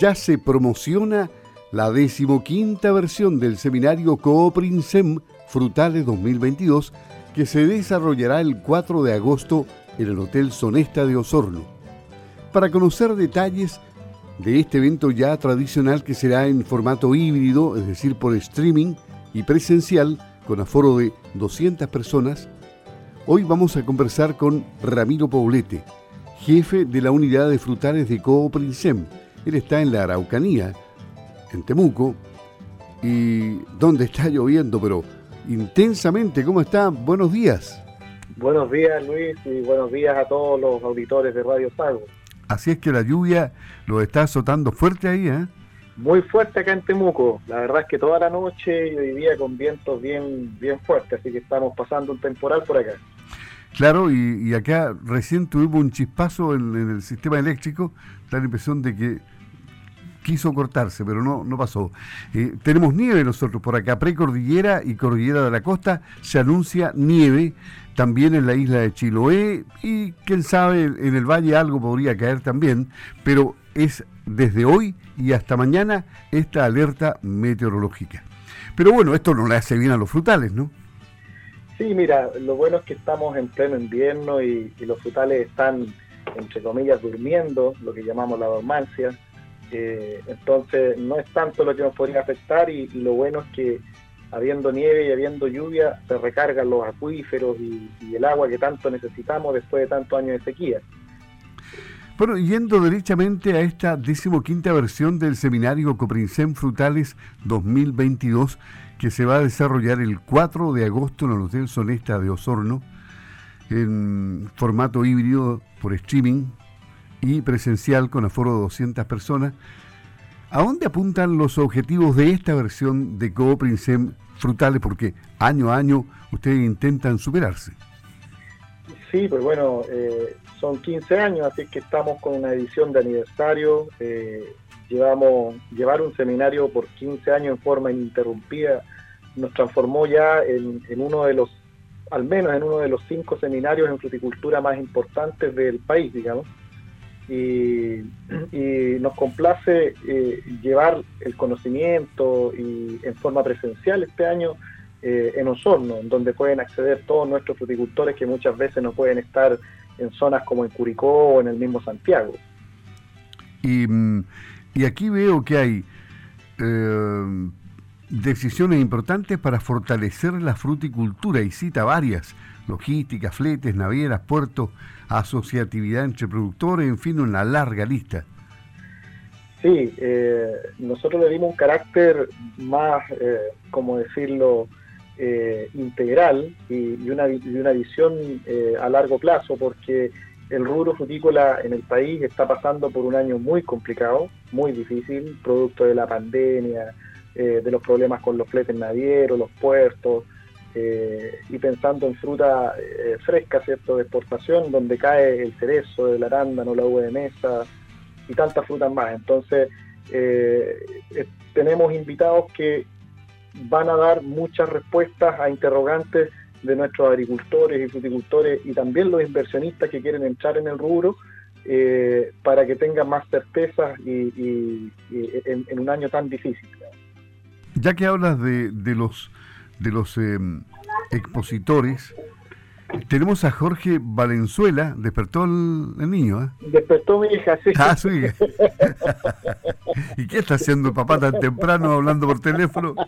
ya se promociona la decimoquinta versión del seminario Cooprinsem Frutales 2022 que se desarrollará el 4 de agosto en el Hotel Sonesta de Osorno. Para conocer detalles de este evento ya tradicional que será en formato híbrido, es decir, por streaming y presencial, con aforo de 200 personas, hoy vamos a conversar con Ramiro Poblete, jefe de la unidad de frutales de Cooprinsem. Él está en la Araucanía, en Temuco, y donde está lloviendo, pero intensamente. ¿Cómo está? Buenos días. Buenos días, Luis, y buenos días a todos los auditores de Radio Sago. Así es que la lluvia lo está azotando fuerte ahí, ¿eh? Muy fuerte acá en Temuco. La verdad es que toda la noche yo vivía con vientos bien, bien fuertes, así que estamos pasando un temporal por acá. Claro, y, acá recién tuvimos un chispazo en, en, el sistema eléctrico, da la impresión de que quiso cortarse, pero no, no pasó. Eh, tenemos nieve nosotros por acá, precordillera y cordillera de la costa, se anuncia nieve también en la isla de Chiloé y quién sabe en el valle algo podría caer también, pero es desde hoy y hasta mañana esta alerta meteorológica. Pero bueno, esto no le hace bien a los frutales, ¿no? Sí, mira, lo bueno es que estamos en pleno invierno y, y los frutales están, entre comillas, durmiendo, lo que llamamos la dormancia eh, entonces no es tanto lo que nos podría afectar y, lo bueno es que habiendo nieve y habiendo lluvia se recargan los acuíferos y, el agua que tanto necesitamos después de tantos años de sequía. Bueno, yendo derechamente a esta decimoquinta versión del seminario Coprincem Frutales 2022 que se va a desarrollar el 4 de agosto en el Hotel Sonesta de Osorno en formato híbrido por streaming y presencial con aforo de 200 personas. ¿A dónde apuntan los objetivos de esta versión de Cooprinsem Frutales? Porque año a año ustedes intentan superarse. Sí, pues bueno, eh, son 15 años, así que estamos con una edición de aniversario. Eh, llevamos Llevar un seminario por 15 años en forma ininterrumpida nos transformó ya en, uno de los, al menos en uno de los cinco seminarios en fruticultura más importantes del país, digamos y, nos complace eh, llevar el conocimiento y en forma presencial este año eh, en Osorno, donde pueden acceder todos nuestros fruticultores que muchas veces no pueden estar en zonas como en Curicó o en el mismo Santiago. Y, mm, aquí veo que hay eh, decisiones importantes para fortalecer la fruticultura y cita varias, logística, fletes, navieras, puertos, asociatividad entre productores, en fin, una larga lista. Sí, eh, nosotros le dimos un carácter más, eh, como decirlo, eh, integral y, una, una, visión a largo plazo, porque el rubro frutícola en el país está pasando por un año muy complicado, muy difícil, producto de la pandemia, de los problemas con los fletes navieros, los puertos, eh, y pensando en fruta eh, fresca, ¿cierto?, de exportación, donde cae el cerezo, el arándano, la uva de mesa y tantas frutas más. Entonces, eh, tenemos invitados que van a dar muchas respuestas a interrogantes de nuestros agricultores y fruticultores y también los inversionistas que quieren entrar en el rubro para que tengan más certezas y, en, un año tan difícil. Ya que hablas de, de los de los em, expositores. Tenemos a Jorge Valenzuela, despertó el, niño, ¿eh? Despertó mi hija, sí. Ah, hija. ¿Y qué está haciendo papá tan temprano hablando por teléfono?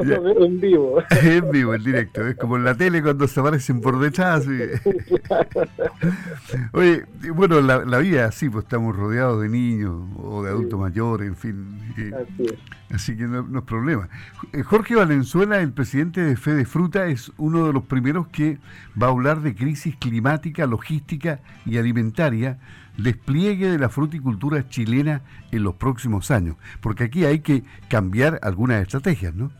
en vivo. en vivo, en directo. Es como en la tele cuando se aparecen por detrás. Oye, bueno, la, vida sí, pues estamos rodeados de niños o de adultos mayores, en fin. Así, es. así que no, es problema. Eh, Jorge Valenzuela, el presidente de Fede Fruta, es uno de los primeros que va a hablar de crisis climática, logística y alimentaria despliegue de la fruticultura chilena en los próximos años, porque aquí hay que cambiar algunas estrategias, ¿no?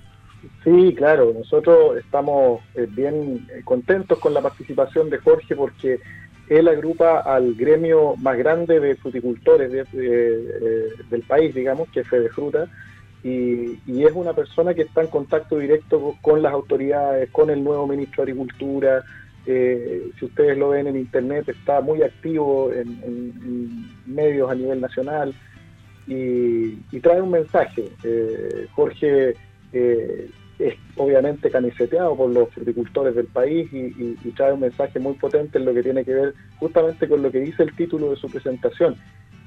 Sí, claro, nosotros estamos eh, bien eh, contentos con la participación de Jorge porque él agrupa al gremio más grande de fruticultores eh, del país, digamos, que es Fede Fruta, y, y, es una persona que está en contacto directo con las autoridades, con el nuevo ministro de Agricultura, si ustedes lo ven en internet, está muy activo en, medios a nivel nacional y, trae un mensaje. Jorge es obviamente camiseteado por los fruticultores del país y, trae un mensaje muy potente en lo que tiene que ver justamente con lo que dice el título de su presentación.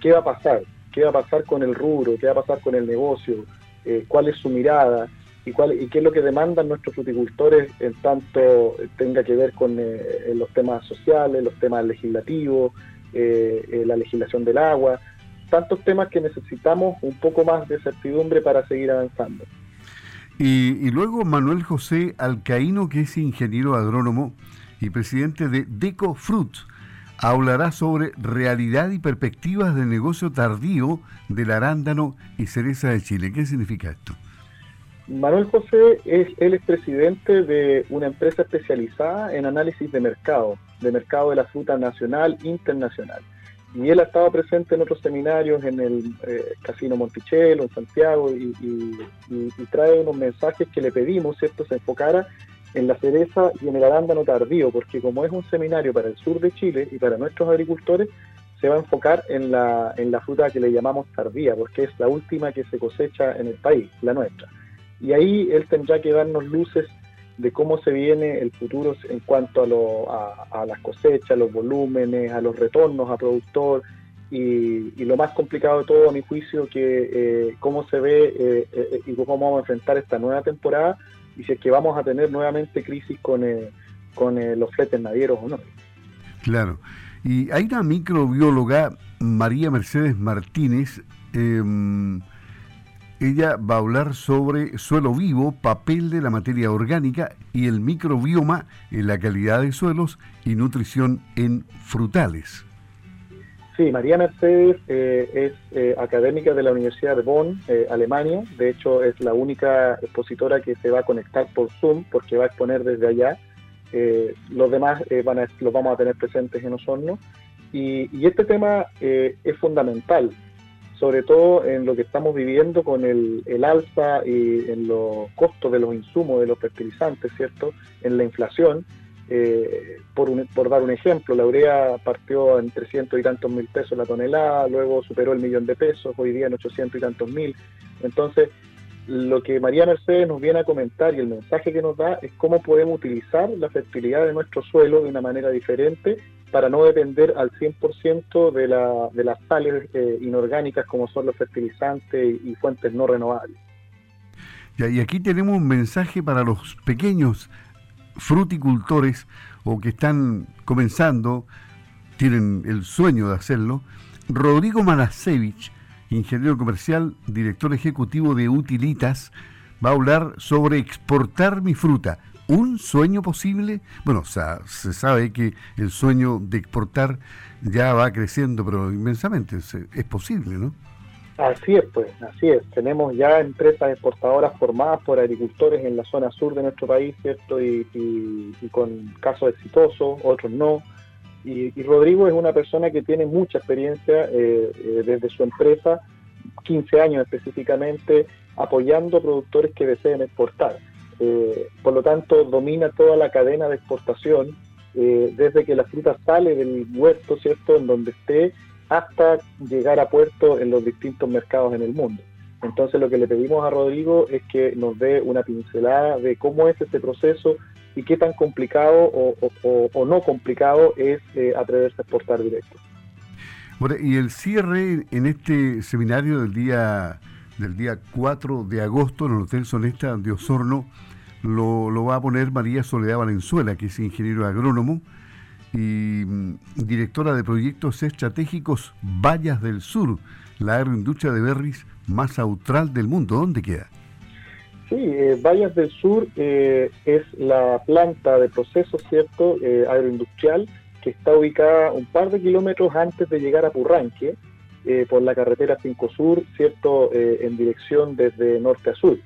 ¿Qué va a pasar? ¿Qué va a pasar con el rubro? ¿Qué va a pasar con el negocio? Eh, ¿Cuál es su mirada? ¿Y, cuál, ¿Y qué es lo que demandan nuestros fruticultores en tanto tenga que ver con eh, los temas sociales, los temas legislativos, eh, la legislación del agua? Tantos temas que necesitamos un poco más de certidumbre para seguir avanzando. Y, luego Manuel José Alcaíno, que es ingeniero agrónomo y presidente de Decofruit, hablará sobre realidad y perspectivas del negocio tardío del arándano y cereza de Chile. ¿Qué significa esto? Manuel José es, él es presidente de una empresa especializada en análisis de mercado, de mercado de la fruta nacional, internacional. Y él ha estado presente en otros seminarios en el eh, Casino Monticello, en Santiago, y, trae unos mensajes que le pedimos, ¿cierto?, se enfocara en la cereza y en el arándano tardío, porque como es un seminario para el sur de Chile y para nuestros agricultores, se va a enfocar en la, en la fruta que le llamamos tardía, porque es la última que se cosecha en el país, la nuestra. Y ahí él tendrá que darnos luces de cómo se viene el futuro en cuanto a, lo, a, las cosechas, los volúmenes, a los retornos a productor y, lo más complicado de todo, a mi juicio, que eh, cómo se ve eh, eh, y cómo vamos a enfrentar esta nueva temporada y si es que vamos a tener nuevamente crisis con, con los fletes navieros o no. Claro. Y hay una microbióloga, María Mercedes Martínez, em, ella va a hablar sobre suelo vivo, papel de la materia orgánica y el microbioma en la calidad de suelos y nutrición en frutales. Sí, María Mercedes eh, es eh, académica de la Universidad de Bonn, eh, Alemania. De hecho, es la única expositora que se va a conectar por Zoom porque va a exponer desde allá. los demás van a, los vamos a tener presentes en Osorno. Y, y este tema es fundamental sobre todo en lo que estamos viviendo con el, alza y en los costos de los insumos, de los fertilizantes, ¿cierto? En la inflación. Eh, por, por dar un ejemplo, la urea partió en 300 y tantos mil pesos la tonelada, luego superó el millón de pesos, hoy día en 800 y tantos mil. Entonces, lo que María Mercedes nos viene a comentar y el mensaje que nos da es cómo podemos utilizar la fertilidad de nuestro suelo de una manera diferente para no depender al 100% de, la, de las sales eh, inorgánicas como son los fertilizantes y fuentes no renovables. y aquí tenemos un mensaje para los pequeños fruticultores o que están comenzando, tienen el sueño de hacerlo. Rodrigo Manasevich, ingeniero comercial, director ejecutivo de Utilitas, va a hablar sobre exportar mi fruta un sueño posible. Bueno, o sea, se sabe que el sueño de exportar ya va creciendo, pero inmensamente es, posible, ¿no? Así es, pues, así es. Tenemos ya empresas exportadoras formadas por agricultores en la zona sur de nuestro país, ¿cierto? Y, con casos exitosos, otros no. Y, Rodrigo es una persona que tiene mucha experiencia eh, eh, desde su empresa, 15 años específicamente, apoyando productores que deseen exportar. Eh, por lo tanto, domina toda la cadena de exportación, eh, desde que la fruta sale del huerto, ¿cierto?, en donde esté, hasta llegar a puerto en los distintos mercados en el mundo. Entonces, lo que le pedimos a Rodrigo es que nos dé una pincelada de cómo es este proceso y qué tan complicado o, no complicado es eh, atreverse a exportar directo. Y el cierre en este seminario del día del día 4 de agosto en el Hotel Sonesta de Osorno lo, va a poner María Soledad Valenzuela, que es ingeniero agrónomo y mm, directora de proyectos estratégicos Vallas del Sur, la agroindustria de berries más austral del mundo. ¿Dónde queda? Sí, eh, Vallas del Sur eh, es la planta de proceso, ¿cierto?, eh, agroindustrial que está ubicada un par de kilómetros antes de llegar a Purranque, eh, por la carretera 5 Sur, ¿cierto?, eh, en dirección desde norte a sur.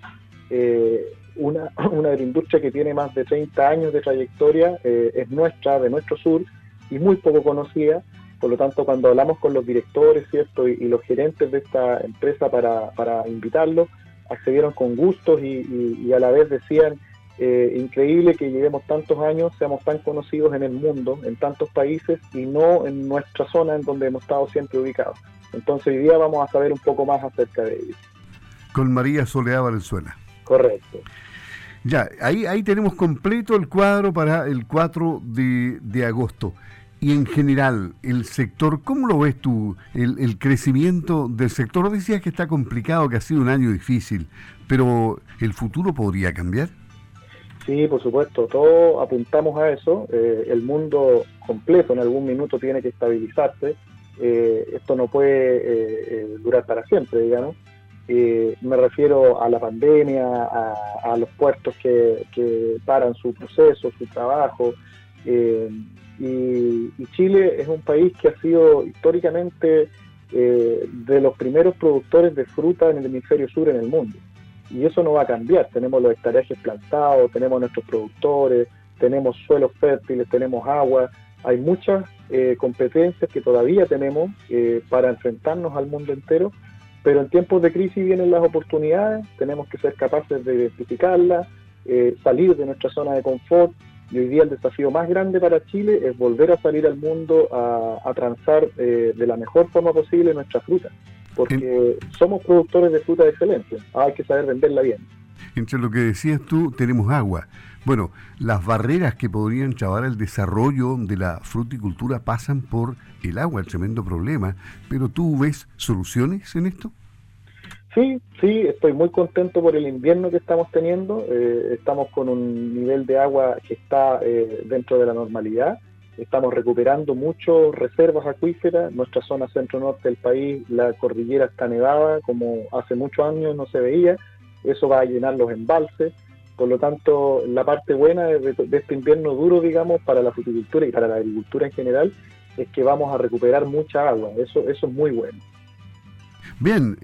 Eh, una, una agroindustria que tiene más de 30 años de trayectoria, es nuestra, de nuestro sur, y muy poco conocida. Por lo tanto, cuando hablamos con los directores, ¿cierto?, y, los gerentes de esta empresa para, para invitarlos, accedieron con gustos y, a la vez decían increíble que llevemos tantos años, seamos tan conocidos en el mundo, en tantos países y no en nuestra zona en donde hemos estado siempre ubicados. Entonces hoy día vamos a saber un poco más acerca de ellos. Con María Soledad Valenzuela. Correcto. Ya, ahí, ahí tenemos completo el cuadro para el 4 de, de agosto. Y en general, el sector, ¿cómo lo ves tú? El, el, crecimiento del sector, decías que está complicado, que ha sido un año difícil, pero ¿el futuro podría cambiar? Sí, por supuesto, todos apuntamos a eso. Eh, el mundo completo en algún minuto tiene que estabilizarse. Eh, esto no puede eh, durar para siempre, digamos. me refiero a la pandemia, a, los puertos que, paran su proceso, su trabajo. Y, y, Chile es un país que ha sido históricamente de los primeros productores de fruta en el hemisferio sur en el mundo y eso no va a cambiar. Tenemos los hectareajes plantados, tenemos nuestros productores, tenemos suelos fértiles, tenemos agua, hay muchas eh, competencias que todavía tenemos eh, para enfrentarnos al mundo entero, pero en tiempos de crisis vienen las oportunidades, tenemos que ser capaces de identificarlas, eh, salir de nuestra zona de confort, y hoy día el desafío más grande para Chile es volver a salir al mundo a, a transar de la mejor forma posible nuestra fruta porque somos productores de fruta de excelencia, hay que saber venderla bien. Entre lo que decías tú, tenemos agua. Bueno, las barreras que podrían trabar el desarrollo de la fruticultura pasan por el agua, el tremendo problema, pero ¿tú ves soluciones en esto? Sí, sí, estoy muy contento por el invierno que estamos teniendo. Eh, estamos con un nivel de agua que está eh, dentro de la normalidad. Estamos recuperando muchas reservas acuíferas. Nuestra zona centro-norte del país, la cordillera está nevada, como hace muchos años no se veía. Eso va a llenar los embalses. Por lo tanto, la parte buena de, este invierno duro, digamos, para la fruticultura y para la agricultura en general, es que vamos a recuperar mucha agua. Eso, eso es muy bueno. Bien,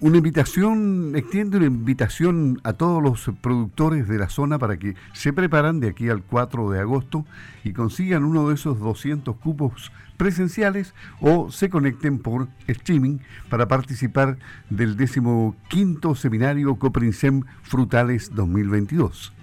una invitación, extiende una invitación a todos los productores de la zona para que se preparan de aquí al 4 de agosto y consigan uno de esos 200 cupos presenciales o se conecten por streaming para participar del 15 Seminario Coprinsem Frutales 2022.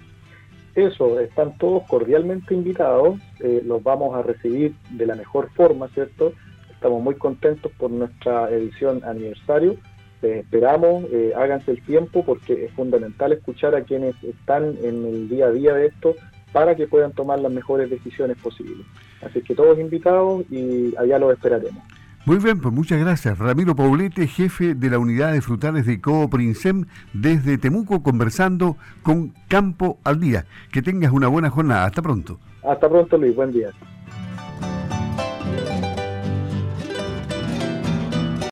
Eso, están todos cordialmente invitados, eh, los vamos a recibir de la mejor forma, ¿cierto? Estamos muy contentos por nuestra edición aniversario. esperamos, eh, háganse el tiempo porque es fundamental escuchar a quienes están en el día a día de esto para que puedan tomar las mejores decisiones posibles. Así que todos invitados y allá los esperaremos. Muy bien, pues muchas gracias. Ramiro Poblete, jefe de la unidad de frutales de Cooprinsem, desde Temuco, conversando con Campo al Día. Que tengas una buena jornada. Hasta pronto. Hasta pronto, Luis. Buen día.